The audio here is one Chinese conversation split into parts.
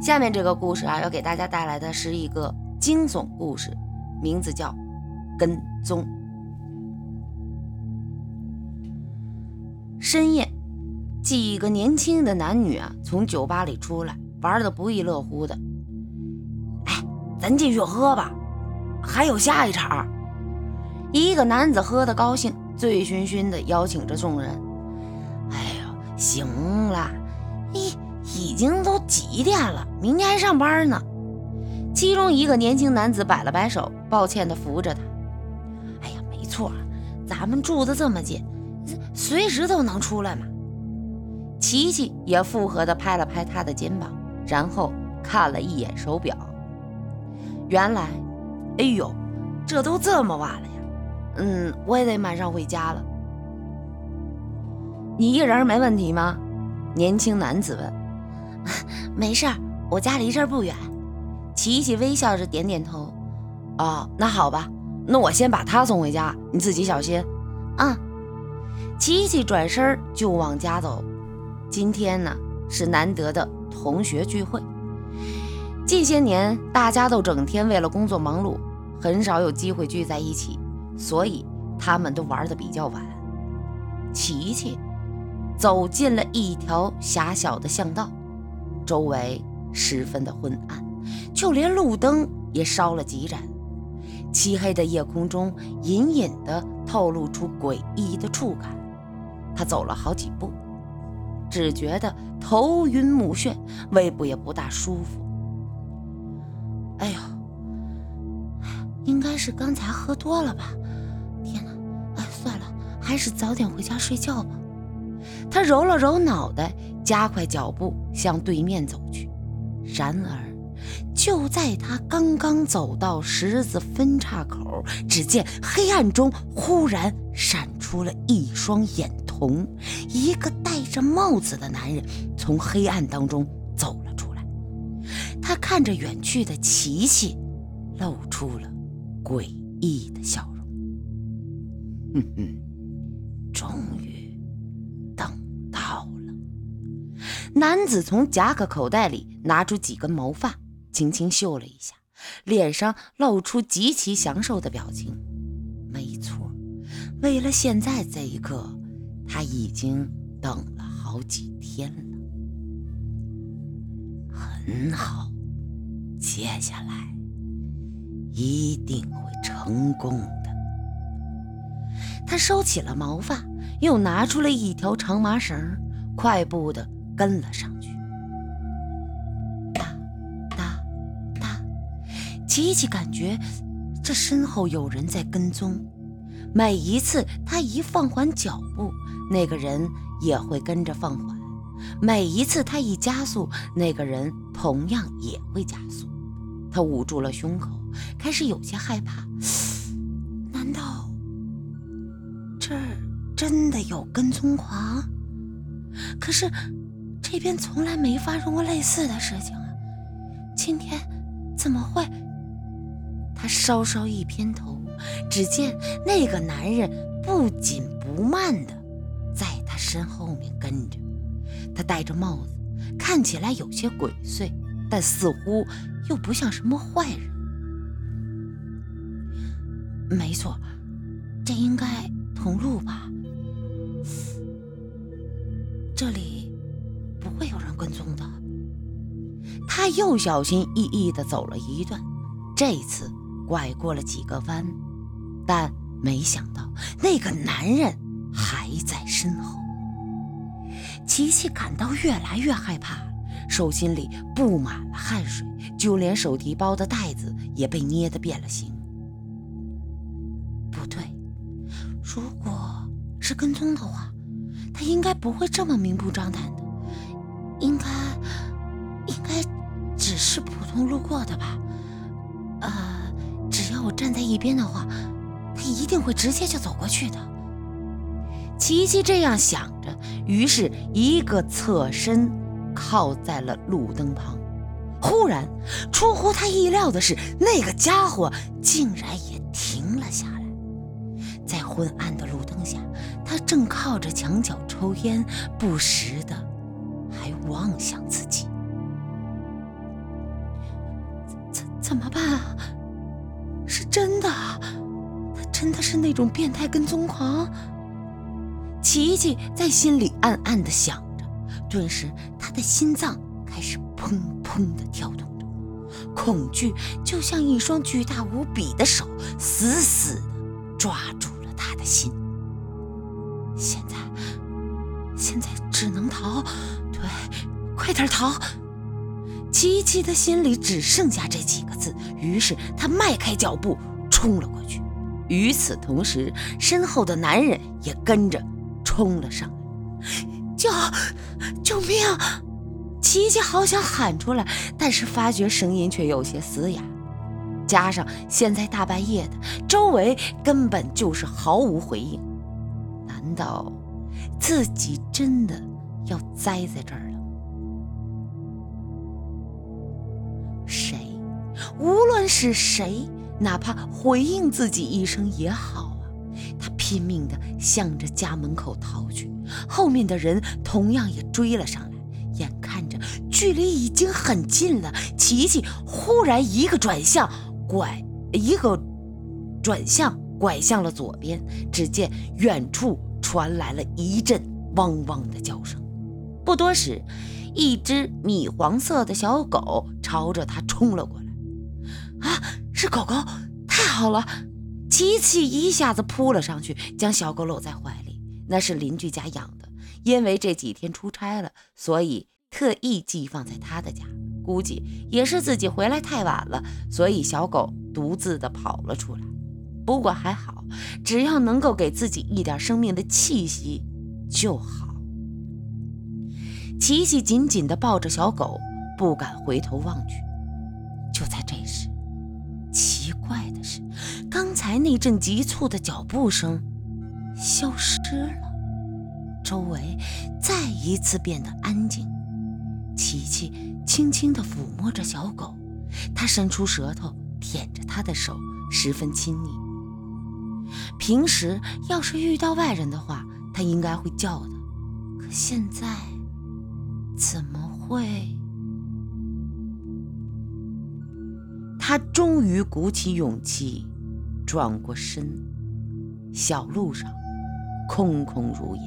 下面这个故事啊，要给大家带来的是一个惊悚故事，名字叫《跟踪》。深夜，几个年轻的男女啊，从酒吧里出来，玩的不亦乐乎的。哎，咱继续喝吧，还有下一场。一个男子喝得高兴，醉醺醺的邀请着众人。哎呦，行了，咦，已经都几点了？明天还上班呢。其中一个年轻男子摆了摆手，抱歉地扶着他。哎呀，没错，咱们住的这么近，随时都能出来嘛。琪琪也附和地拍了拍他的肩膀，然后看了一眼手表。原来，哎呦，这都这么晚了呀。嗯，我也得马上回家了。你一个人没问题吗？年轻男子问。没事儿，我家离这儿不远。琪琪微笑着点点头。哦，那好吧，那我先把他送回家，你自己小心。嗯。琪琪转身就往家走。今天呢是难得的同学聚会。近些年大家都整天为了工作忙碌，很少有机会聚在一起，所以他们都玩的比较晚。琪琪走进了一条狭小的巷道。周围十分的昏暗，就连路灯也烧了几盏。漆黑的夜空中，隐隐的透露出诡异的触感。他走了好几步，只觉得头晕目眩，胃部也不大舒服。哎呦，应该是刚才喝多了吧？天哪！哎，算了，还是早点回家睡觉吧。他揉了揉脑袋。加快脚步向对面走去，然而就在他刚刚走到十字分岔口，只见黑暗中忽然闪出了一双眼瞳，一个戴着帽子的男人从黑暗当中走了出来。他看着远去的琪琪，露出了诡异的笑容。哼哼，终于。男子从夹克口袋里拿出几根毛发，轻轻嗅了一下，脸上露出极其享受的表情。没错，为了现在这一刻，他已经等了好几天了。很好，接下来一定会成功的。他收起了毛发，又拿出了一条长麻绳，快步的。跟了上去，哒哒哒，琪琪感觉这身后有人在跟踪。每一次他一放缓脚步，那个人也会跟着放缓；每一次他一加速，那个人同样也会加速。他捂住了胸口，开始有些害怕。难道这儿真的有跟踪狂？可是。这边从来没发生过类似的事情啊！今天怎么会？他稍稍一偏头，只见那个男人不紧不慢的在他身后面跟着。他戴着帽子，看起来有些鬼祟，但似乎又不像什么坏人。没错，这应该同路吧？这里。跟踪的。他又小心翼翼地走了一段，这次拐过了几个弯，但没想到那个男人还在身后。琪琪感到越来越害怕，手心里布满了汗水，就连手提包的袋子也被捏得变了形。不对，如果是跟踪的话，他应该不会这么明目张胆的。是普通路过的吧。呃，只要我站在一边的话，他一定会直接就走过去的。琪琪这样想着，于是一个侧身靠在了路灯旁。忽然，出乎他意料的是，那个家伙竟然也停了下来。在昏暗的路灯下，他正靠着墙角抽烟，不时的还。望向自己，怎么办啊？是真的？他真的是那种变态跟踪狂？琪琪在心里暗暗的想着，顿时他的心脏开始砰砰的跳动着，恐惧就像一双巨大无比的手，死死的抓住了他的心。现在，现在只能逃，对，快点逃！琪琪的心里只剩下这几个字，于是他迈开脚步冲了过去。与此同时，身后的男人也跟着。冲了上来，救救命！琪琪好想喊出来，但是发觉声音却有些嘶哑，加上现在大半夜的，周围根本就是毫无回应。难道自己真的要栽在这儿了？无论是谁，哪怕回应自己一声也好啊！他。拼命地向着家门口逃去，后面的人同样也追了上来。眼看着距离已经很近了，琪琪忽然一个转向，拐一个转向，拐向了左边。只见远处传来了一阵汪汪的叫声，不多时，一只米黄色的小狗朝着他冲了过来。啊，是狗狗！太好了！琪琪一下子扑了上去，将小狗搂在怀里。那是邻居家养的，因为这几天出差了，所以特意寄放在他的家。估计也是自己回来太晚了，所以小狗独自的跑了出来。不过还好，只要能够给自己一点生命的气息就好。琪琪紧紧地抱着小狗，不敢回头望去。就在这时，怪的是。刚才那阵急促的脚步声消失了，周围再一次变得安静。琪琪轻轻地抚摸着小狗，他伸出舌头舔着他的手，十分亲昵。平时要是遇到外人的话，他应该会叫的，可现在怎么会？他终于鼓起勇气。转过身，小路上空空如也。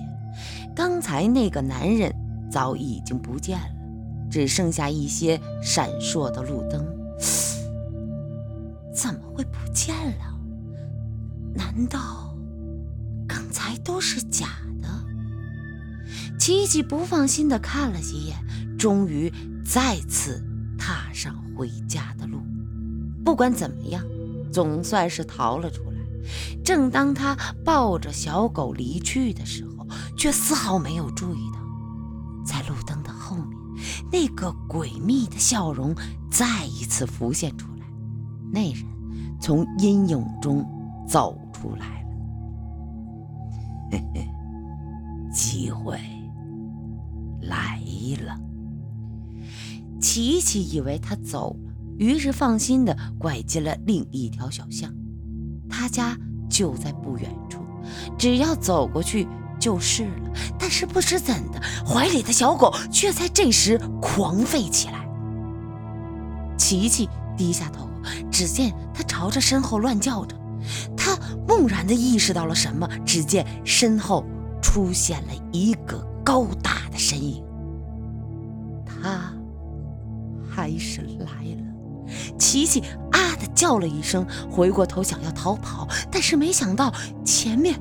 刚才那个男人早已经不见了，只剩下一些闪烁的路灯。怎么会不见了？难道刚才都是假的？琪琪不放心地看了几眼，终于再次踏上回家的路。不管怎么样。总算是逃了出来。正当他抱着小狗离去的时候，却丝毫没有注意到，在路灯的后面，那个诡秘的笑容再一次浮现出来。那人从阴影中走出来了。嘿嘿，机会来了。琪琪以为他走。于是放心的拐进了另一条小巷，他家就在不远处，只要走过去就是了。但是不知怎的，怀里的小狗却在这时狂吠起来。琪琪低下头，只见它朝着身后乱叫着。他猛然的意识到了什么，只见身后出现了一个高大的身影，他还是来了。琪琪啊的叫了一声，回过头想要逃跑，但是没想到前面，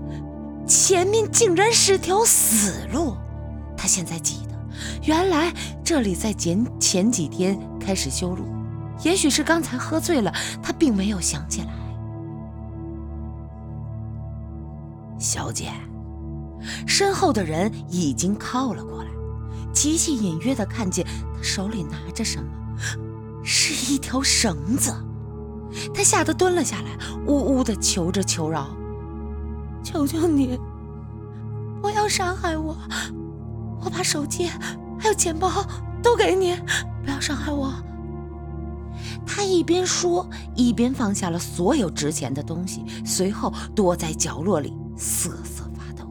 前面竟然是条死路。他现在记得，原来这里在前前几天开始修路，也许是刚才喝醉了，他并没有想起来。小姐，身后的人已经靠了过来，琪琪隐约的看见他手里拿着什么。是一条绳子，他吓得蹲了下来，呜呜的求着求饶：“求求你，不要伤害我！我把手机还有钱包都给你，不要伤害我！”他一边说，一边放下了所有值钱的东西，随后躲在角落里瑟瑟发抖。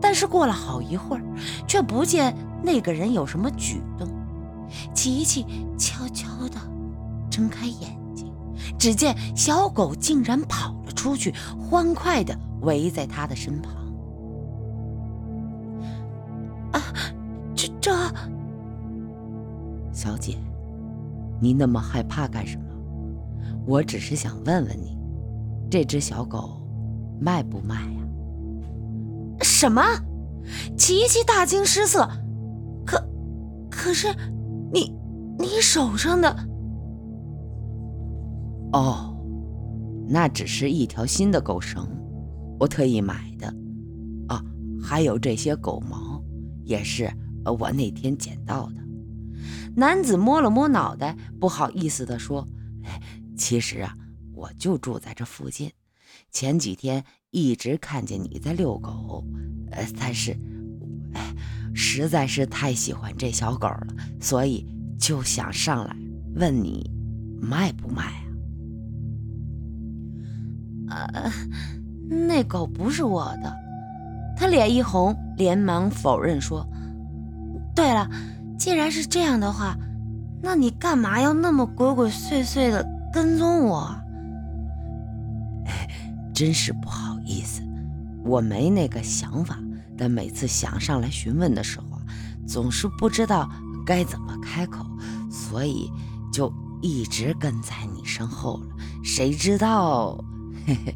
但是过了好一会儿，却不见那个人有什么举动。琪琪悄悄地睁开眼睛，只见小狗竟然跑了出去，欢快地围在他的身旁。啊，这这，小姐，你那么害怕干什么？我只是想问问你，这只小狗卖不卖呀？什么？琪琪大惊失色。可，可是，你，你手上的……哦，那只是一条新的狗绳，我特意买的。啊，还有这些狗毛，也是我那天捡到的。男子摸了摸脑袋，不好意思地说：“其实啊，我就住在这附近，前几天一直看见你在遛狗，呃，但是，实在是太喜欢这小狗了，所以就想上来问你卖不卖啊？呃，那狗不是我的。他脸一红，连忙否认说：“对了。”既然是这样的话，那你干嘛要那么鬼鬼祟祟的跟踪我？真是不好意思，我没那个想法。但每次想上来询问的时候啊，总是不知道该怎么开口，所以就一直跟在你身后了。谁知道，嘿嘿，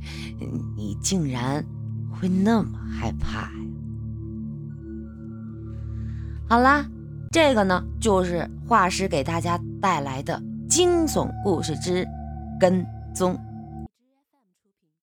你竟然会那么害怕呀？好啦。这个呢，就是画师给大家带来的惊悚故事之跟踪。